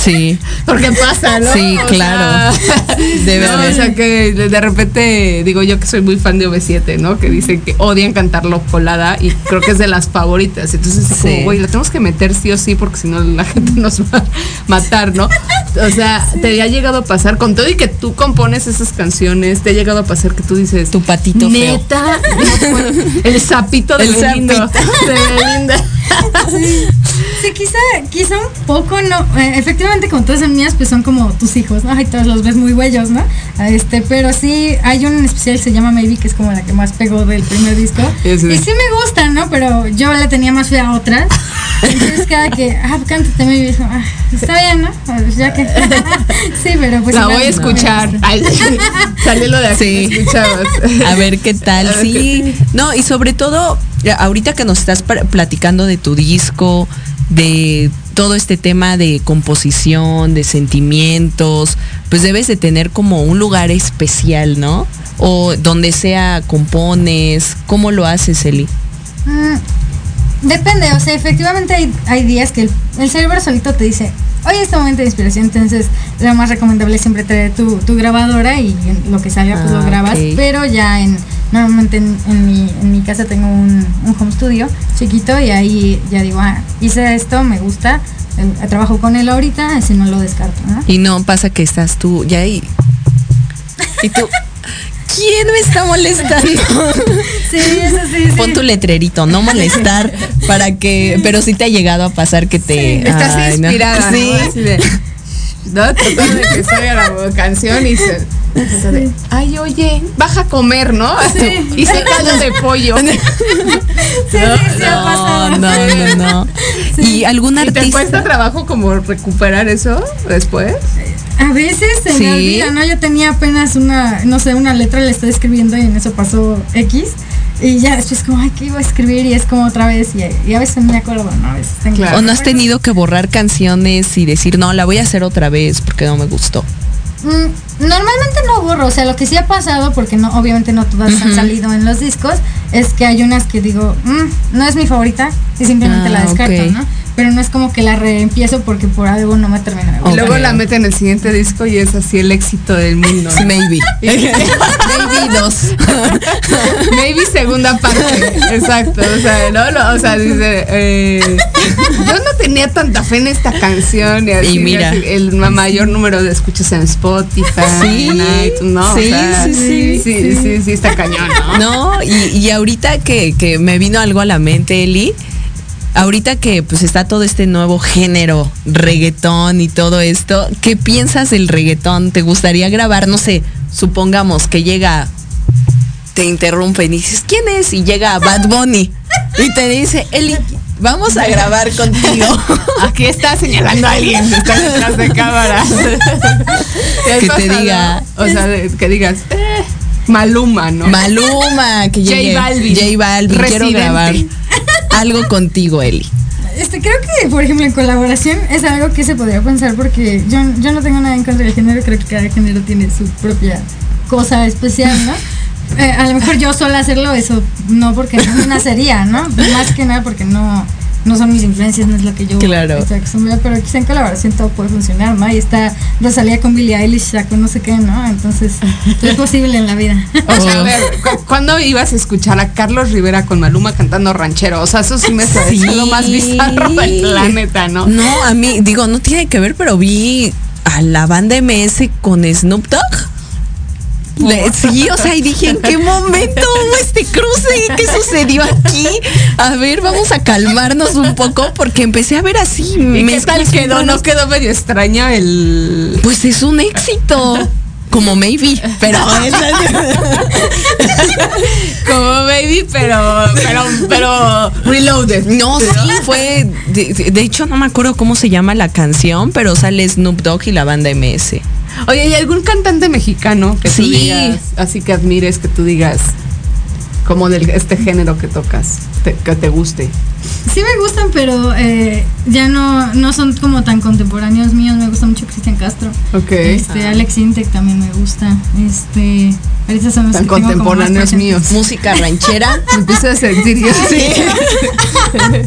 Sí. Porque pasa, ¿no? Sí, O claro. no, haber. O sea, que de de repente, digo yo que soy muy fan de OV7, ¿no? Que dicen que odian cantarlo colada y creo que es de las favoritas. Entonces, Sí. como, güey, la tenemos que meter sí o sí porque si no la gente nos va a matar, ¿no? O sea, te ha llegado a pasar con todo y que tú compones esas canciones, te ha llegado a pasar que tú dices, Tu patito feo. neta, no puedo". el sapito de El Belinda. sapito. De Belinda. Sí, quizá, quizá un poco, no. eh, efectivamente, como todas son mías, pues son como tus hijos, ¿no? Ay, todos los ves muy bellos, ¿no? Ah, Este, pero sí, hay un especial que se llama Maybe, que es como la que más pegó del primer disco. Y sí me gustan, ¿no? Pero yo le tenía más fe a otras. Entonces, cada que, ah, cántate Maybe, es como, ah, está bien, ¿no? Ah, pues ya que. sí, pero pues. La voy a escuchar. gusta. Ay, sale lo de aquí, Sí. A ver qué tal. Sí. No, y sobre todo, ahorita que nos estás platicando de tu disco, de todo este tema de composición, de sentimientos, pues debes de tener como un lugar especial, ¿no? O donde sea compones, ¿cómo lo haces, Eli? Mm, depende, o sea, efectivamente hay, hay días que el, el cerebro solito te dice, hoy es tu momento de inspiración, entonces lo más recomendable es siempre tener tu, tu grabadora y en lo que salga pues Ah, lo grabas, ok. pero ya en, normalmente en, en mi, en mi casa tengo un, un home studio chiquito y ahí ya digo, ah, hice esto, me gusta, eh, trabajo con él ahorita, así no lo descarto, ¿no? Y no pasa que estás tú ya ahí. Y tú, ¿quién me está molestando? Sí, eso sí, sí. Pon tu letrerito, no molestar, para que, pero sí te ha llegado a pasar que te... Estás ay, inspirada, ¿no? Tratando de que salga la canción y se... de, Ay, oye, baja a comer, ¿no? Sí. Hice caldo de pollo. Sí, sí, No, no, no, no. ¿Y algún ¿Y te cuesta artista? trabajo como recuperar eso después? A veces se Sí. me olvida, ¿no? Yo tenía apenas una, no sé, una letra, le estoy escribiendo y en eso pasó X. y ya después como, ay, ¿qué iba a escribir? Y es como otra vez, y, y a veces no me acuerdo, ¿no? A veces tengo ¿O no has tenido que borrar canciones y decir, no, la voy a hacer otra vez porque no me gustó? Mm, normalmente no borro, o sea, lo que sí ha pasado, porque no, obviamente no todas han salido en los discos, es que hay unas que digo, "Mm, no es mi favorita, y simplemente Ah, la descarto, ok. ¿no? Pero no es como que la reempiezo porque por algo no me termina de Y luego la mete en el siguiente disco y es así el éxito del mundo. ¿no? Maybe. Maybe dos. Maybe segunda parte. Exacto. O sea, no, no, o sea, dice, eh, yo no tenía tanta fe en esta canción. Y, así, Y mira. así, el ma- mayor número de escuchas en Spotify, Sí, en iTunes, ¿no? O sí, sí, sí, sí, sí, sí, está cañón, ¿no? No, y, y ahorita que, que me vino algo a la mente, Eli, ahorita que pues está todo este nuevo género, reggaetón y todo esto, ¿qué piensas del reggaetón? ¿Te gustaría grabar? No sé, supongamos que llega, te interrumpen y dices, ¿quién es? Y llega Bad Bunny y te dice, Eli, vamos a grabar contigo. Aquí está señalando a alguien, está detrás de cámara. ¿Te has Que te diga- O sea, que digas, eh, Maluma, ¿no? Maluma, que J llegue. Balvin. J Balvin, quiero Residente. grabar algo contigo, Eli. Este, creo que, por ejemplo, en colaboración es algo que se podría pensar porque yo, yo no tengo nada en contra del género, creo que cada género tiene su propia cosa especial, ¿no? Eh, a lo mejor yo sola hacerlo, eso no, porque no me nacería, ¿no? Más que nada porque no, no son mis influencias, no es lo que yo Claro. estoy acostumbrada, pero quizá en colaboración todo puede funcionar, ¿no? Y está Rosalía con Billie Eilish, sacó no sé qué, ¿no? Entonces, es posible en la vida. O sea, a Oh. ver, cu- ¿cuándo ibas a escuchar a Carlos Rivera con Maluma cantando ranchero? O sea, eso sí me parece Sí. lo más bizarro del planeta, ¿no? No, a mí, digo, no tiene que ver, pero vi a la banda MS con Snoop Dogg. Sí, o sea, y dije, ¿en qué momento hubo este cruce? ¿Qué sucedió aquí? A ver, vamos a calmarnos un poco porque empecé a ver así. ¿Y qué tal quedó? ¿No quedó medio extraña el...? Pues es un éxito. Como maybe, pero Como pero, pero, pero reloaded. no, sí fue. De, de hecho, no me acuerdo cómo se llama la canción, pero sale Snoop Dogg y la banda MS. Oye, ¿y algún cantante mexicano que tú Sí. digas, así que admires, que tú digas, como de este género que tocas, te- que te guste? Sí me gustan, pero eh, ya no, no son como tan contemporáneos míos. Me gusta mucho Cristian Castro. Ok. Este, Alex Intec también me gusta. Este, ahorita son los Tan que tengo como más contemporáneos míos. Música ranchera. Me empiezo a sentir yo.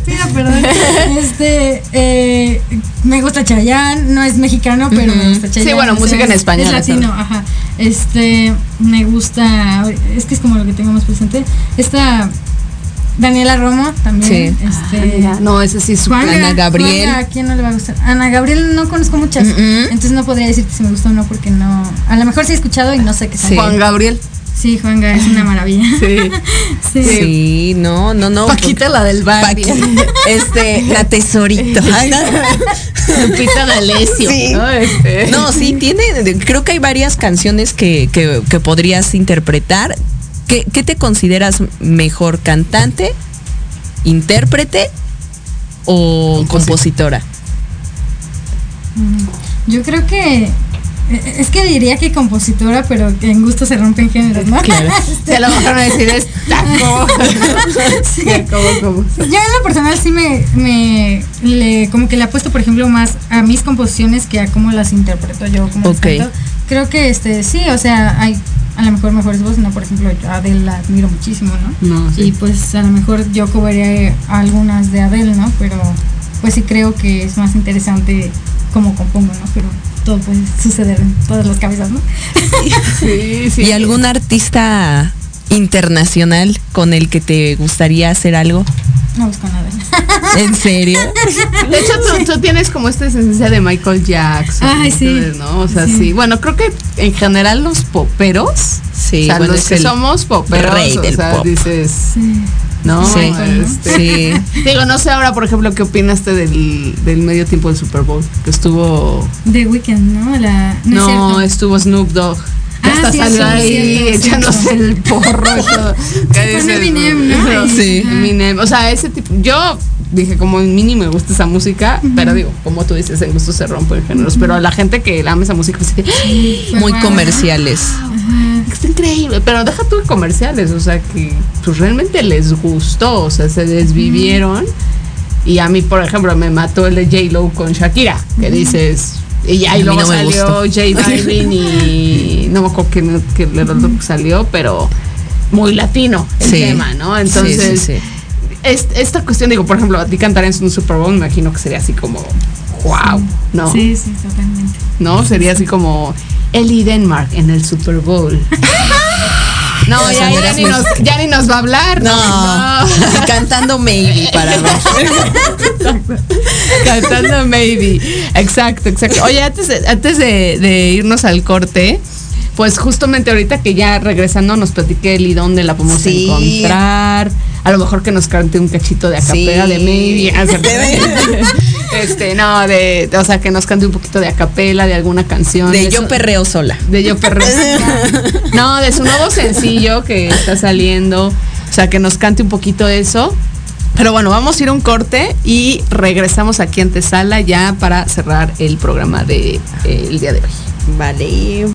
Pido perdón. Este, eh, me gusta Chayanne, no es mexicano, pero me gusta Chayanne. Sí, bueno, o sea, música en es- español, Es latino, ¿sabes? ajá. Este, me gusta, es que es como lo que tengo más presente. Esta Daniela Romo también. Sí. Este, Mira, no, ese sí es su Juanga, Ana Gabriel. ¿A quién no le va a gustar? Ana Gabriel no conozco muchas, entonces no podría decir si me gustó o no porque no. A lo mejor sí he escuchado y no sé qué son. Sí. Juan Gabriel. Sí, Juanga es una maravilla. Sí. Sí. Sí, no, no, no. Paquita la del barrio. Paqui- Este, la tesorito. Lupita D'Alessio. Sí. ¿no? Este. No, sí, tiene, creo que hay varias canciones que, que, que podrías interpretar. ¿Qué, qué te consideras mejor, cantante, intérprete o compositora? Mm, Yo creo que. Es que diría que compositora, pero que en gusto se rompen géneros, ¿no? Claro. Se lo van a decir es taco. Sí. ¿Cómo, cómo? Yo en lo personal sí me, me le, como que le apuesto, por ejemplo, más a mis composiciones que a cómo las interpreto yo, como las. Creo que este, sí, o sea, hay a lo mejor mejores voces, ¿no? Por ejemplo, yo a Adele la admiro muchísimo, ¿no? No, sí. Y pues a lo mejor yo cobraría algunas de Adele, ¿no? Pero pues sí creo que es más interesante cómo compongo, ¿no? Pero todo puede suceder en todas las cabezas, ¿no? Sí, sí. ¿Y algún artista internacional con el que te gustaría hacer algo? No busco nada. ¿En serio? De hecho, tú, tú tienes como esta esencia de Michael Jackson. Ay, sí. entonces, ¿no? O sea, sí. Sí. Bueno, creo que en general los poperos, Sí, o sea, bueno, los es que el somos poperos, rey o del sea, pop. dices, Sí. No, Sí. este, Sí. Digo, no sé ahora, por ejemplo, qué opinaste del, del medio tiempo del Super Bowl, que estuvo, The Weeknd, ¿no? La, no, estuvo Snoop Dogg. Ah, Hasta salió ahí cierto, echándose cierto. el porro y todo. Eminem, ¿no? Sí. Eminem. O sea, ese tipo. Yo dije, como en mini me gusta esa música, pero digo, como tú dices, en gusto se rompen géneros. Pero la gente que ama esa música pues, dice, Muy comerciales. está increíble. Pero deja tú comerciales, o sea, que pues realmente les gustó, o sea, se desvivieron. Y a mí, por ejemplo, me mató el de J-Lo con Shakira, que dices. Y ya, y A mí luego no salió. J Balvin y no me acuerdo que el otro que salió, pero muy latino el Sí. tema, ¿no? Sí, Entonces, sí, sí. Es- esta cuestión, digo, por ejemplo, a ti cantar en un Super Bowl, me imagino que sería así como, wow, ¿no? Sí, sí, totalmente. ¿No? Sería así como Ellie Denmark en el Super Bowl. No, ya, ni nos, ya ni nos va a hablar. No, No. cantando Maybe para ver. Cantando Maybe. Exacto, exacto. Oye, antes, antes de, de irnos al corte, pues justamente ahorita que ya regresando nos platiqué el y dónde la podemos Sí. encontrar. A lo mejor que nos cante un cachito de acapela Sí. de Maybe. Ah, ¿cierto? este, no, de, o sea, que nos cante un poquito de acapela de alguna canción. De yo perreo sola. de Yo Perreo. No, de su nuevo sencillo que está saliendo. O sea, que nos cante un poquito eso. Pero bueno, vamos a ir a un corte y regresamos aquí ante sala ya para cerrar el programa del de, el día de hoy. Vale.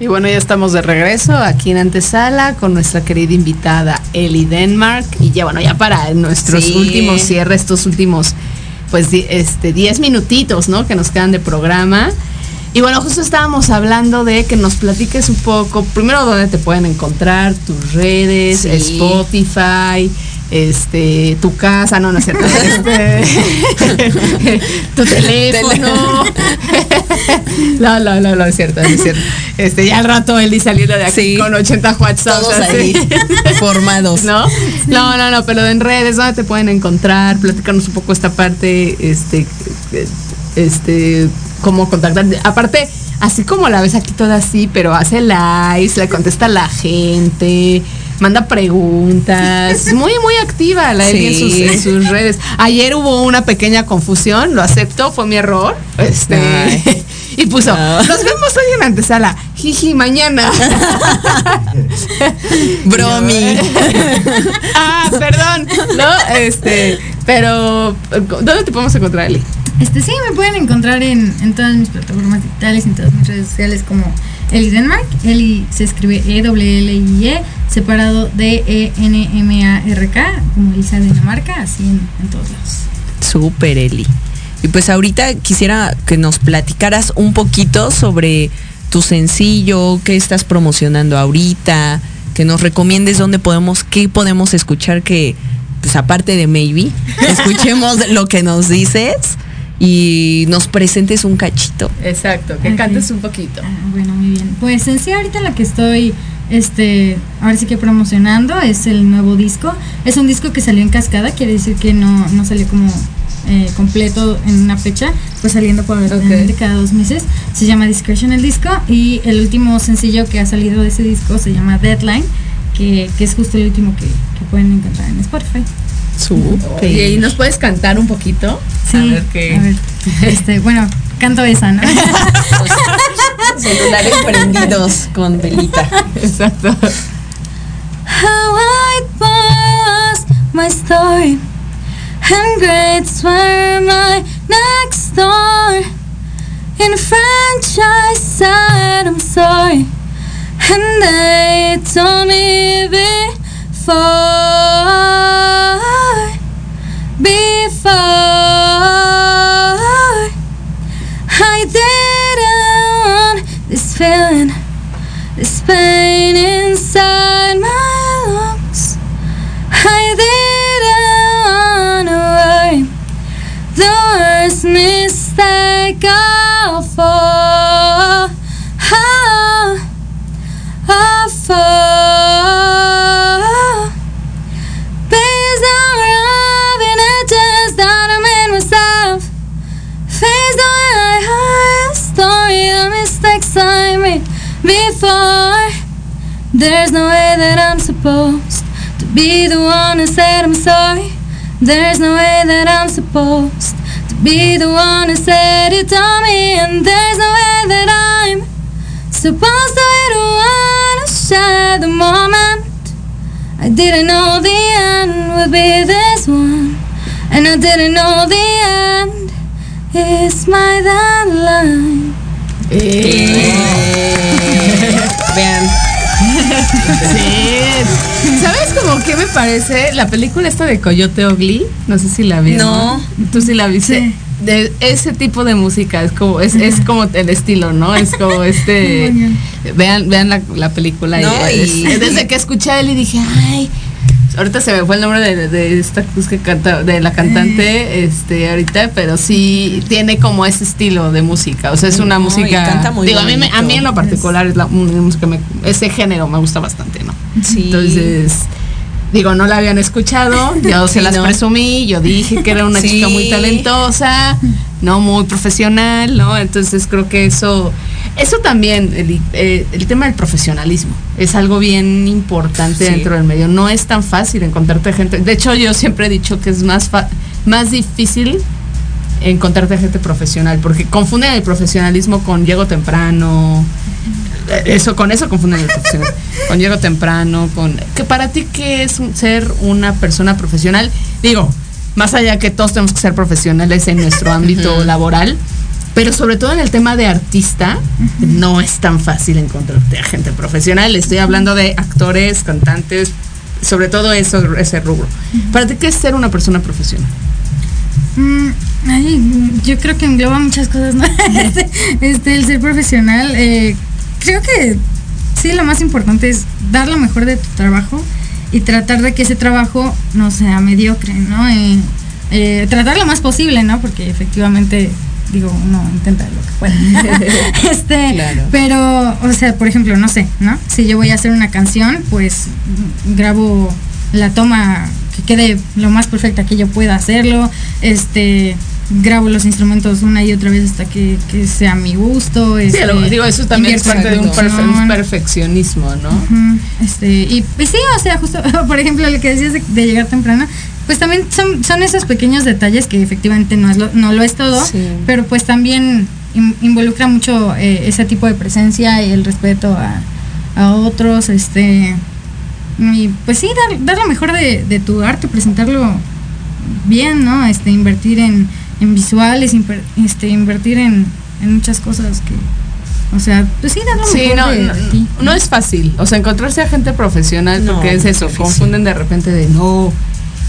Y bueno, ya estamos de regreso aquí en Antesala con nuestra querida invitada Ellie Denmark. Y ya bueno, ya para nuestros Sí. últimos cierres, estos últimos, pues, este, 10 minutitos, ¿no? Que nos quedan de programa. Y bueno, justo estábamos hablando de que nos platiques un poco, primero dónde te pueden encontrar, tus redes, Sí. Spotify, este, tu casa, no, no es cierto, este, tu teléfono. no, no, no, no es cierto, no es cierto. Este, ya al rato Eli saliendo de aquí Sí. con 80 WhatsApp. Todos ahí formados. ¿No? No, no, no, pero en redes, ¿dónde te pueden encontrar? Platícanos un poco esta parte, este, este, cómo contactar. Aparte, así como la ves aquí toda así, pero hace lives, le contesta a la gente, manda preguntas, muy, muy activa la Eli en, sus, Sí. en sus redes. Ayer hubo una pequeña confusión, lo acepto, fue mi error. Este, Ay. y puso, No. nos vemos hoy en antesala, jiji, mañana. Bromi. ah, perdón, ¿no? Este, pero, ¿dónde te podemos encontrar, Eli? Este sí, me pueden encontrar en, en todas mis plataformas digitales, en todas mis redes sociales como Eli Denmark. Eli se escribe E-L-L-I-E, separado de E-N-M-A-R-K, como Elisa Dinamarca, así en, en todos lados. Súper, Eli. Y pues ahorita quisiera que nos platicaras un poquito sobre tu sencillo, qué estás promocionando ahorita, que nos recomiendes dónde podemos, qué podemos escuchar que, pues aparte de Maybe, escuchemos lo que nos dices y nos presentes un cachito. Exacto, que Ok. cantes un poquito. Ah, bueno, muy bien. Pues en sí ahorita la que estoy, este, ahora sí que promocionando es el nuevo disco. Es un disco que salió en cascada, quiere decir que no, no salió como eh, completo en una fecha, pues saliendo por cada dos meses. Se llama Discretion el disco y el último sencillo que ha salido de ese disco se llama Deadline, que, que es justo el último que, que pueden encontrar en Spotify. Súper. ¿Y nos puedes cantar un poquito? Sí, a ver qué. a ver, este, bueno, canto esa, ¿no? Celulares prendidos con velita. Exacto. How I was my story, and grades were my next door. In French, I said I'm sorry, and they told me before bye. There's no way that I'm supposed to be the one who said I'm sorry. There's no way that I'm supposed to be the one who said you told me, and there's no way that I'm supposed to be the one who shared the moment. I didn't know the end would be this one, and I didn't know the end is my deadline. Vean. Sí. ¿Sabes como qué me parece? La película esta de Coyote Ugly, no sé si la viste. No. ¿Tú sí la viste? De ese tipo de música es como es, es como el estilo, ¿no? Es como este vean vean la, la película No, es- y- desde que escuché a él y dije, "Ay, ahorita se me fue el nombre de, de esta que canta de la cantante este ahorita, pero sí tiene como ese estilo de música, o sea, es una No, música canta muy digo, a mí me- a mí en lo particular es la música me- ese género me gusta bastante, ¿no? Sí. Entonces, digo, no la habían escuchado, yo se las no. presumí, yo dije que era una Sí. chica muy talentosa, no muy profesional, ¿no? Entonces creo que eso, eso también, el, eh, el tema del profesionalismo, es algo bien importante Sí. dentro del medio. No es tan fácil encontrarte gente. De hecho, yo siempre he dicho que es más, fa- más difícil encontrarte gente profesional, porque confunden el profesionalismo con llego temprano. Eh, Eso, con eso confunden el profesional. con llego temprano, con. que para ti, ¿qué es ser una persona profesional? Digo, más allá que todos tenemos que ser profesionales en nuestro ámbito laboral, pero sobre todo en el tema de artista, no es tan fácil encontrarte a gente profesional. Estoy hablando de actores, cantantes, sobre todo eso, ese rubro. ¿Para ti qué es ser una persona profesional? Mm, ay, yo creo que engloba muchas cosas, ¿no? este, este, el ser profesional, eh, creo que sí, lo más importante es dar lo mejor de tu trabajo y tratar de que ese trabajo no sea mediocre, ¿no? Eh, eh, tratar lo más posible, ¿no? Porque efectivamente, digo, uno intenta lo que pueda. este, Claro. pero, o sea, por ejemplo, no sé, ¿no? Si yo voy a hacer una canción, pues grabo la toma que quede lo más perfecta que yo pueda hacerlo, este grabo los instrumentos una y otra vez hasta que, que sea a mi gusto. Sí, este, lo- digo, eso también es parte de un, perfe- un perfeccionismo, ¿no? Este, y, y sí, o sea, justo, por ejemplo, lo que decías de, de llegar temprano, pues también son, son esos pequeños detalles que efectivamente no, es lo, no lo es todo, Sí. pero pues también in- involucra mucho eh, ese tipo de presencia y el respeto a, a otros, este, y pues sí, dar, dar lo mejor de, de tu arte, presentarlo bien, ¿no? Este, invertir en, en visuales, imper- este, invertir en, en muchas cosas que, o sea, pues sí, dar lo Sí, mejor no, de, no, de ti. no es fácil. O sea, encontrarse a gente profesional, No, porque es eso, difícil. confunden de repente de no,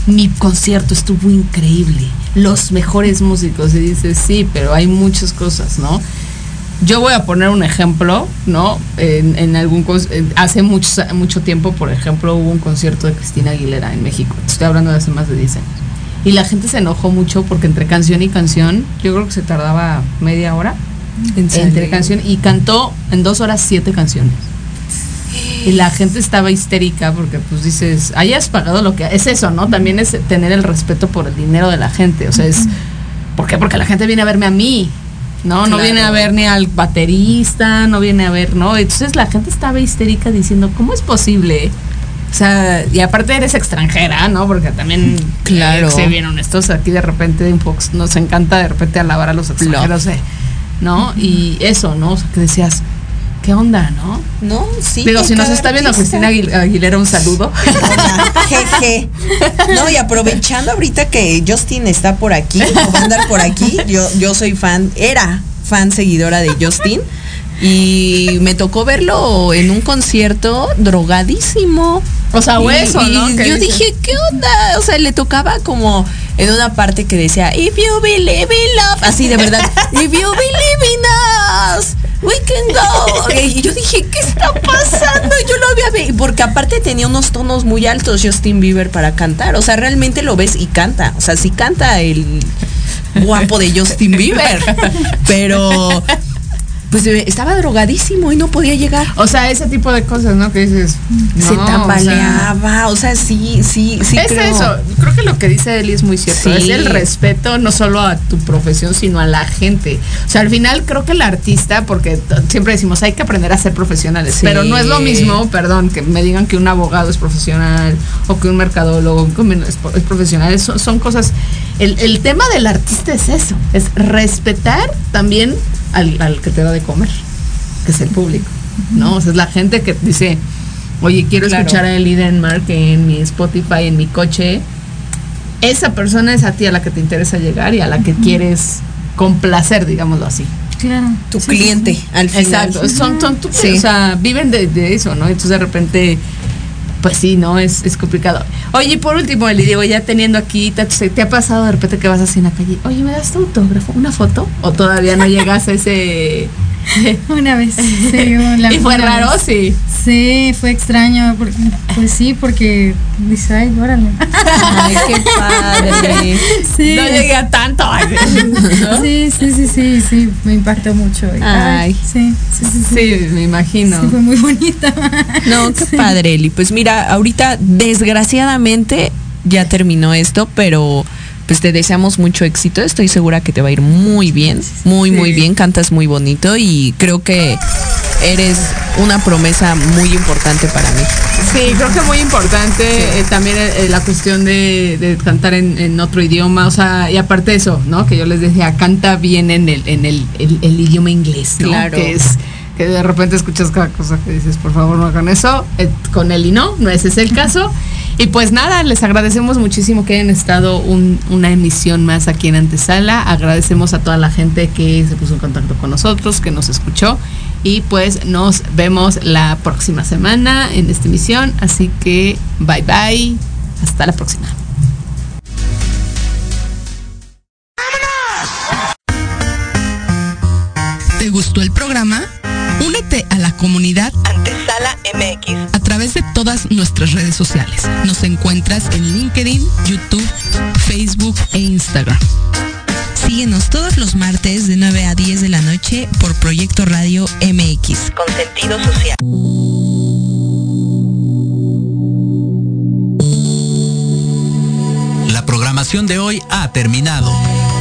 mi concierto estuvo increíble, los mejores músicos. Y dices, sí, pero hay muchas cosas, ¿no? Yo voy a poner un ejemplo, ¿no? En, en algún hace mucho, mucho tiempo, por ejemplo, hubo un concierto de Cristina Aguilera en México. Estoy hablando de hace más de 10 años. Y la gente se enojó mucho porque entre canción y canción, yo creo que se tardaba media hora entre canción y cantó en dos horas siete canciones. Y la gente estaba histérica porque pues dices, hayas pagado lo que es eso, ¿no? También es tener el respeto por el dinero de la gente, o sea, es ¿por qué? Porque la gente viene a verme a mí. No, no Claro. viene a ver ni al baterista, no viene a ver, ¿no? Entonces la gente estaba histérica diciendo, ¿cómo es posible? O sea, y aparte eres extranjera, ¿no? Porque también, Claro. eh, ser bien honestos, aquí de repente nos encanta de repente alabar a los extranjeros, eh, ¿no? Y eso, ¿no? O sea, que decías, ¿qué onda, no? No, sí. Digo, si nos está viendo artista- Cristina Aguil- Aguilera, un saludo. Jeje. No, y aprovechando ahorita que Justin está por aquí, o va a andar por aquí, yo, yo soy fan, era fan seguidora de Justin. Y me tocó verlo en un concierto drogadísimo. O sea, hueso, y ¿no? ¿Qué yo dices? dije, ¿qué onda? O sea, le tocaba como en una parte que decía, If you believe in love, así de verdad, If you believe in us, we can go. Y yo dije, ¿qué está pasando? Yo lo había visto, porque aparte tenía unos tonos muy altos Justin Bieber para cantar. O sea, realmente lo ves y canta. O sea, sí canta el guapo de Justin Bieber. Pero pues eh, estaba drogadísimo y no podía llegar. O sea, ese tipo de cosas, ¿no? Que dices. Se tambaleaba, o sea, sí, sí, sí. es creo. eso, creo que lo que dice Eli es muy cierto, Sí. es el respeto no solo a tu profesión, sino a la gente. O sea, al final creo que el artista, porque siempre decimos, hay que aprender a ser profesionales, Sí. pero no es lo mismo, perdón, que me digan que un abogado es profesional o que un mercadólogo es, es profesional, son, son cosas, el, el tema del artista es eso, es respetar también al, al que te da de comer, que es el público, ¿no? O sea, es la gente que dice, oye, quiero Claro. escuchar a Eli Denmark en mi Spotify, en mi coche. Esa persona es a ti a la que te interesa llegar y a la que quieres complacer, digámoslo así. Claro. Tu cliente, al final. Exacto, son, son tu- Sí. o sea, viven de, de eso, ¿no? Entonces de repente, pues sí, ¿no? Es, es complicado. Oye, y por último, Eli, digo, ya teniendo aquí, ¿te, te ha pasado de repente que vas así en la calle? Oye, ¿me das tu autógrafo? ¿Una foto? ¿O todavía no llegas a ese...? Una vez, sí, la ¿Y fue raro? vez. Sí. Sí, fue extraño, porque, pues sí, porque dice, ay, órale. Ay, qué padre. Sí. No llegué a tanto. ay, ¿no? Sí, sí, sí, sí, sí, me impactó mucho. Ay. sí, sí, sí, sí. Sí, me imagino. Sí, fue muy bonita. No, qué padre, Eli. Pues mira, ahorita desgraciadamente ya terminó esto, pero pues te deseamos mucho éxito. Estoy segura que te va a ir muy bien, muy, muy bien. Cantas muy bonito y creo que eres una promesa muy importante para mí. Sí, creo que muy importante eh, también eh, la cuestión de, de cantar en, en otro idioma, o sea, y aparte de eso, ¿no? Que yo les decía, canta bien en el, en el, el- el idioma inglés, ¿no? Claro. Que es que de repente escuchas cada cosa que dices, por favor, no hagan eso. Eh, con él y no, no ese es el caso. Y pues nada, les agradecemos muchísimo que hayan estado un- una emisión más aquí en Antesala. Agradecemos a toda la gente que se puso en contacto con nosotros, que nos escuchó. Y pues nos vemos la próxima semana en esta emisión. Así que bye bye. Hasta la próxima. ¿Te gustó el programa? Únete a la comunidad Antesala MX. a través de todas nuestras redes sociales. Nos encuentras en LinkedIn, YouTube, Facebook e Instagram. Síguenos todos los martes de 9 a 10 de la noche por Proyecto Radio MX. Con sentido social. La programación de hoy ha terminado,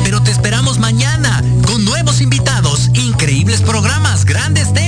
pero te esperamos mañana con nuevos invitados, increíbles programas, grandes temas